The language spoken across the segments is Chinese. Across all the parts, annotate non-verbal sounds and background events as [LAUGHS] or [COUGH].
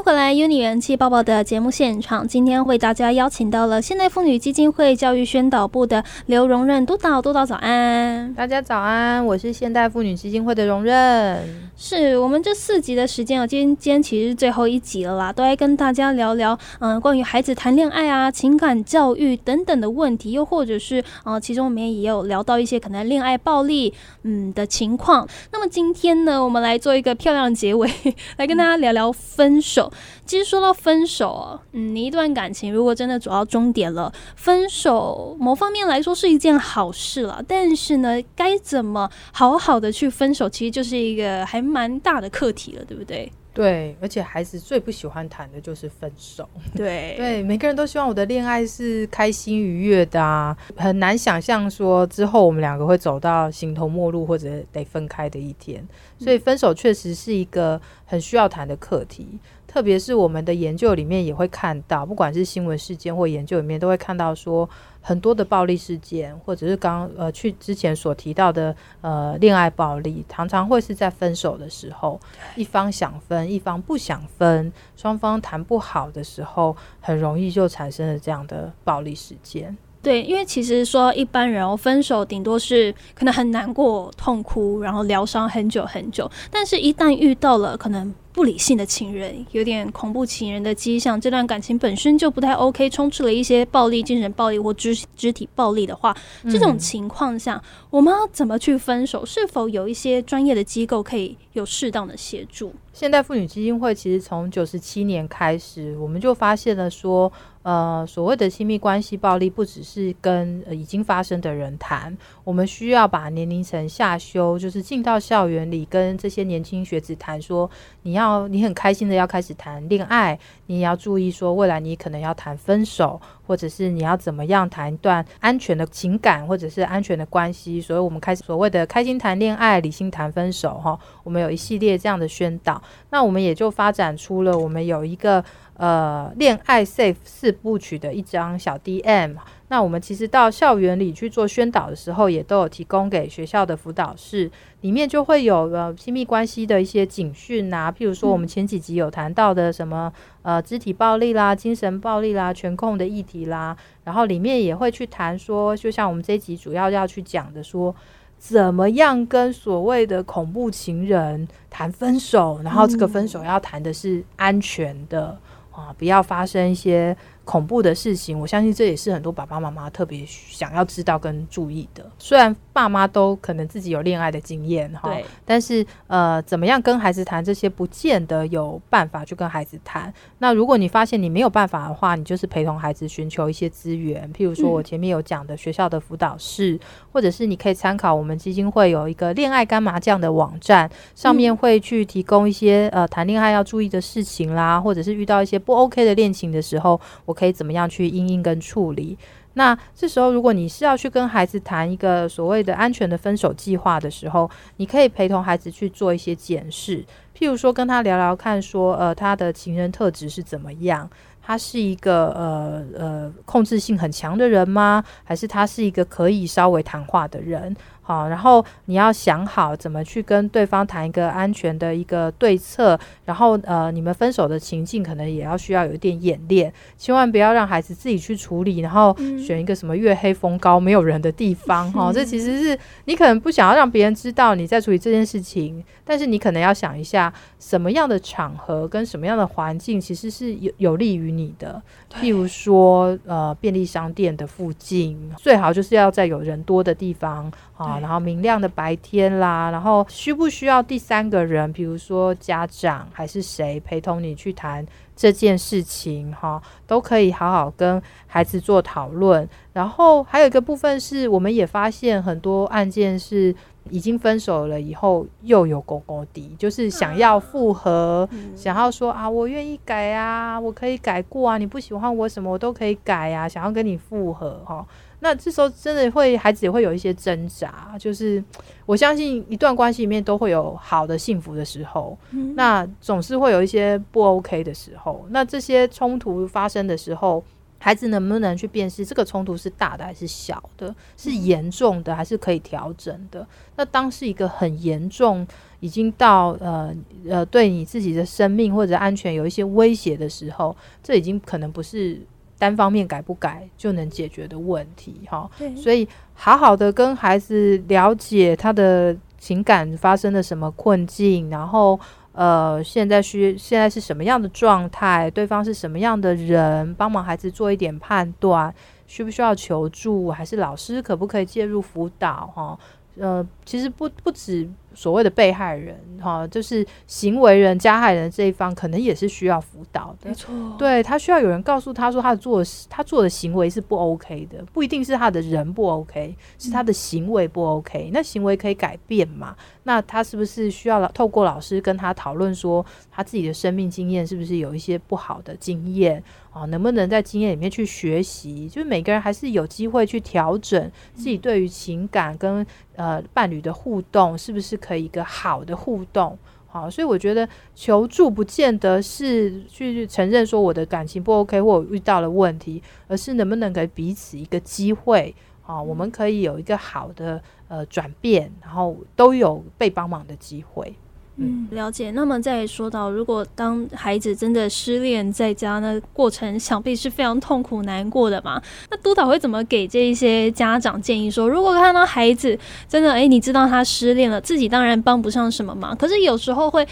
迎回来《Uni 元气爆爆》的节目现场。今天为大家邀请到了现代妇女基金会教育宣导部的刘荣任督导，督导早安！大家早安，我是现代妇女基金会的荣任。是我们这四集的时间啊，今天今天其实是最后一集了啦，都来跟大家聊聊嗯，关于孩子谈恋爱啊、情感教育等等的问题，又或者是呃，其中我们也有聊到一些可能恋爱暴力嗯的情况。那么今天呢，我们来做一个漂亮的结尾，来跟大家聊聊分手。其实说到分手，嗯，你一段感情如果真的走到终点了，分手某方面来说是一件好事了。但是呢，该怎么好好的去分手，其实就是一个还蛮大的课题了，对不对？对，而且孩子最不喜欢谈的就是分手。对对，每个人都希望我的恋爱是开心愉悦的啊，很难想象说之后我们两个会走到形同陌路或者得分开的一天。所以分手确实是一个很需要谈的课题。特别是我们的研究里面也会看到，不管是新闻事件或研究里面，都会看到说很多的暴力事件，或者是刚呃去之前所提到的呃恋爱暴力，常常会是在分手的时候，一方想分，一方不想分，双方谈不好的时候，很容易就产生了这样的暴力事件。对，因为其实说一般人哦，分手顶多是可能很难过、痛哭，然后疗伤很久很久，但是一旦遇到了可能。不理性的情人，有点恐怖情人的迹象。这段感情本身就不太 OK，充斥了一些暴力、精神暴力或肢肢体暴力的话，这种情况下，我们要怎么去分手？是否有一些专业的机构可以有适当的协助？现代妇女基金会其实从九十七年开始，我们就发现了说，呃，所谓的亲密关系暴力不只是跟已经发生的人谈，我们需要把年龄层下修，就是进到校园里跟这些年轻学子谈说，你要你很开心的要开始谈恋爱，你也要注意说未来你可能要谈分手，或者是你要怎么样谈一段安全的情感或者是安全的关系，所以我们开始所谓的开心谈恋爱，理性谈分手，哈，我们有一系列这样的宣导。那我们也就发展出了，我们有一个呃恋爱 safe 四部曲的一张小 DM。那我们其实到校园里去做宣导的时候，也都有提供给学校的辅导室，里面就会有呃亲密关系的一些警讯啊，譬如说我们前几集有谈到的什么呃肢体暴力啦、精神暴力啦、权控的议题啦，然后里面也会去谈说，就像我们这一集主要要去讲的说。怎么样跟所谓的恐怖情人谈分手？然后这个分手要谈的是安全的啊，不要发生一些。恐怖的事情，我相信这也是很多爸爸妈妈特别想要知道跟注意的。虽然爸妈都可能自己有恋爱的经验哈，但是呃，怎么样跟孩子谈这些，不见得有办法去跟孩子谈。那如果你发现你没有办法的话，你就是陪同孩子寻求一些资源，譬如说我前面有讲的学校的辅导室，或者是你可以参考我们基金会有一个恋爱干麻将的网站，上面会去提供一些呃谈恋爱要注意的事情啦，或者是遇到一些不 OK 的恋情的时候，我。可以怎么样去应应跟处理？那这时候，如果你是要去跟孩子谈一个所谓的安全的分手计划的时候，你可以陪同孩子去做一些检视，譬如说跟他聊聊看，说呃他的情人特质是怎么样？他是一个呃呃控制性很强的人吗？还是他是一个可以稍微谈话的人？好，然后你要想好怎么去跟对方谈一个安全的一个对策，然后呃，你们分手的情境可能也要需要有一点演练，千万不要让孩子自己去处理，然后选一个什么月黑风高没有人的地方 [LAUGHS] 哈，这其实是你可能不想要让别人知道你在处理这件事情，但是你可能要想一下什么样的场合跟什么样的环境其实是有有利于你的，譬如说呃便利商店的附近，最好就是要在有人多的地方啊。然后明亮的白天啦，然后需不需要第三个人，比如说家长还是谁陪同你去谈这件事情？哈，都可以好好跟孩子做讨论。然后还有一个部分是，我们也发现很多案件是已经分手了以后又有狗狗敌，就是想要复合，想要说啊，我愿意改啊，我可以改过啊，你不喜欢我什么我都可以改啊，想要跟你复合哈。那这时候真的会，孩子也会有一些挣扎。就是我相信一段关系里面都会有好的、幸福的时候，那总是会有一些不 OK 的时候。那这些冲突发生的时候，孩子能不能去辨识这个冲突是大的还是小的，是严重的还是可以调整的？那当是一个很严重，已经到呃呃对你自己的生命或者安全有一些威胁的时候，这已经可能不是单方面改不改就能解决的问题哈。所以好好的跟孩子了解他的情感发生了什么困境，然后。呃，现在需现在是什么样的状态？对方是什么样的人？帮忙孩子做一点判断，需不需要求助？还是老师可不可以介入辅导？哈，呃，其实不不止。所谓的被害人，哈，就是行为人、加害人这一方，可能也是需要辅导的。没错，对他需要有人告诉他说，他做他做的行为是不 OK 的，不一定是他的人不 OK，是他的行为不 OK。那行为可以改变嘛？那他是不是需要透过老师跟他讨论，说他自己的生命经验是不是有一些不好的经验啊？能不能在经验里面去学习？就是每个人还是有机会去调整自己对于情感跟呃伴侣的互动，是不是？可以一个好的互动，好，所以我觉得求助不见得是去承认说我的感情不 OK 或我遇到了问题，而是能不能给彼此一个机会，啊，我们可以有一个好的呃转变，然后都有被帮忙的机会。嗯，了解。那么再说到，如果当孩子真的失恋在家，那过程想必是非常痛苦难过的嘛？那督导会怎么给这一些家长建议？说如果看到孩子真的，哎，你知道他失恋了，自己当然帮不上什么忙，可是有时候会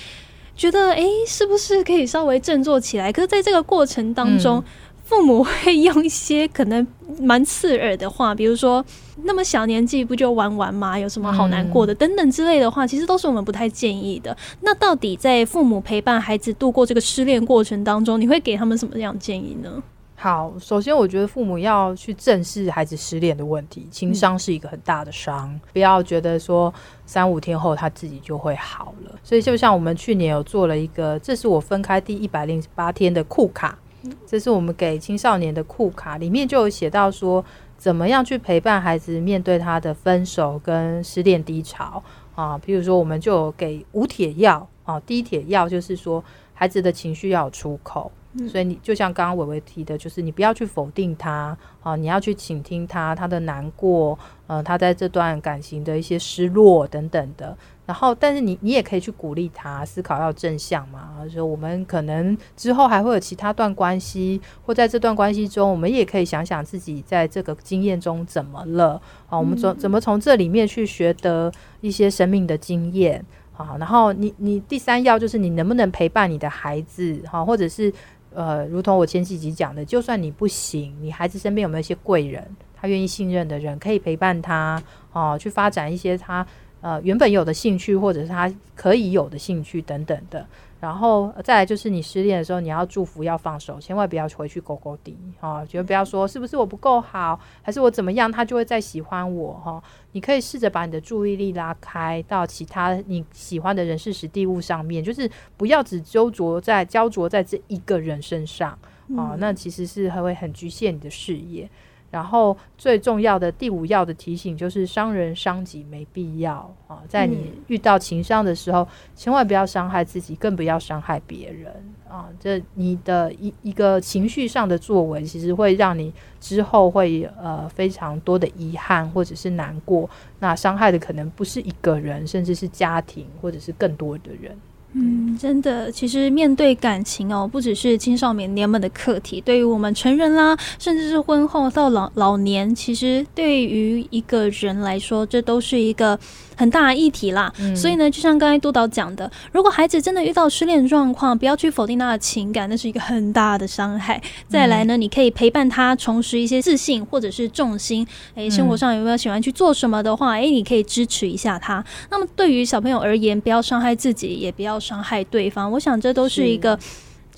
觉得，哎，是不是可以稍微振作起来？可是在这个过程当中。父母会用一些可能蛮刺耳的话，比如说那么小年纪不就玩玩吗？有什么好难过的？等等之类的话，其实都是我们不太建议的。那到底在父母陪伴孩子度过这个失恋过程当中，你会给他们什么样建议呢？好，首先我觉得父母要去正视孩子失恋的问题，情商是一个很大的伤，不要觉得说三五天后他自己就会好了。所以就像我们去年有做了一个，这是我分开第一百零八天的库卡。这是我们给青少年的库卡，里面就有写到说，怎么样去陪伴孩子面对他的分手跟失恋低潮啊。比如说，我们就给无铁药啊，低铁药就是说，孩子的情绪要有出口，所以你就像刚刚伟伟提的，就是你不要去否定他啊，你要去倾听他他的难过，呃，他在这段感情的一些失落等等的。然后，但是你你也可以去鼓励他思考要正向嘛。说我们可能之后还会有其他段关系，或在这段关系中，我们也可以想想自己在这个经验中怎么了啊？我们怎怎么从这里面去学得一些生命的经验啊？然后你你第三要就是你能不能陪伴你的孩子哈？或者是呃，如同我前几集讲的，就算你不行，你孩子身边有没有一些贵人，他愿意信任的人可以陪伴他啊？去发展一些他。呃，原本有的兴趣，或者是他可以有的兴趣等等的，然后再来就是你失恋的时候，你要祝福，要放手，千万不要回去勾勾底啊！绝对不要说是不是我不够好，还是我怎么样，他就会再喜欢我哈。你可以试着把你的注意力拉开到其他你喜欢的人事、实地物上面，就是不要只揪着在焦灼在这一个人身上啊，那其实是会很局限你的视野。然后最重要的第五要的提醒就是伤人伤己没必要啊，在你遇到情伤的时候，千万不要伤害自己，更不要伤害别人啊。这你的一一个情绪上的作为，其实会让你之后会呃非常多的遗憾或者是难过。那伤害的可能不是一个人，甚至是家庭或者是更多的人。嗯，真的，其实面对感情哦，不只是青少年年们的课题，对于我们成人啦，甚至是婚后到老老年，其实对于一个人来说，这都是一个。很大的议题啦，所以呢，就像刚才督导讲的，如果孩子真的遇到失恋状况，不要去否定他的情感，那是一个很大的伤害。再来呢，你可以陪伴他重拾一些自信或者是重心。诶，生活上有没有喜欢去做什么的话，诶，你可以支持一下他。那么对于小朋友而言，不要伤害自己，也不要伤害对方。我想这都是一个。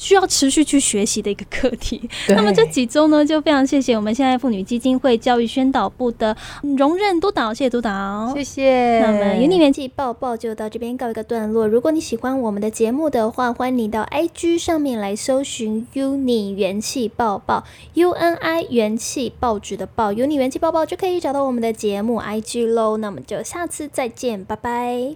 需要持续去学习的一个课题。那么这几周呢，就非常谢谢我们现在妇女基金会教育宣导部的荣任督导，谢谢督导，谢谢。那么有你元气抱抱就到这边告一个段落。如果你喜欢我们的节目的话，欢迎你到 IG 上面来搜寻 “uni 元气抱抱 ”，UNI 元气报纸的报，uni 元气抱抱就可以找到我们的节目 IG 喽。那么就下次再见，拜拜。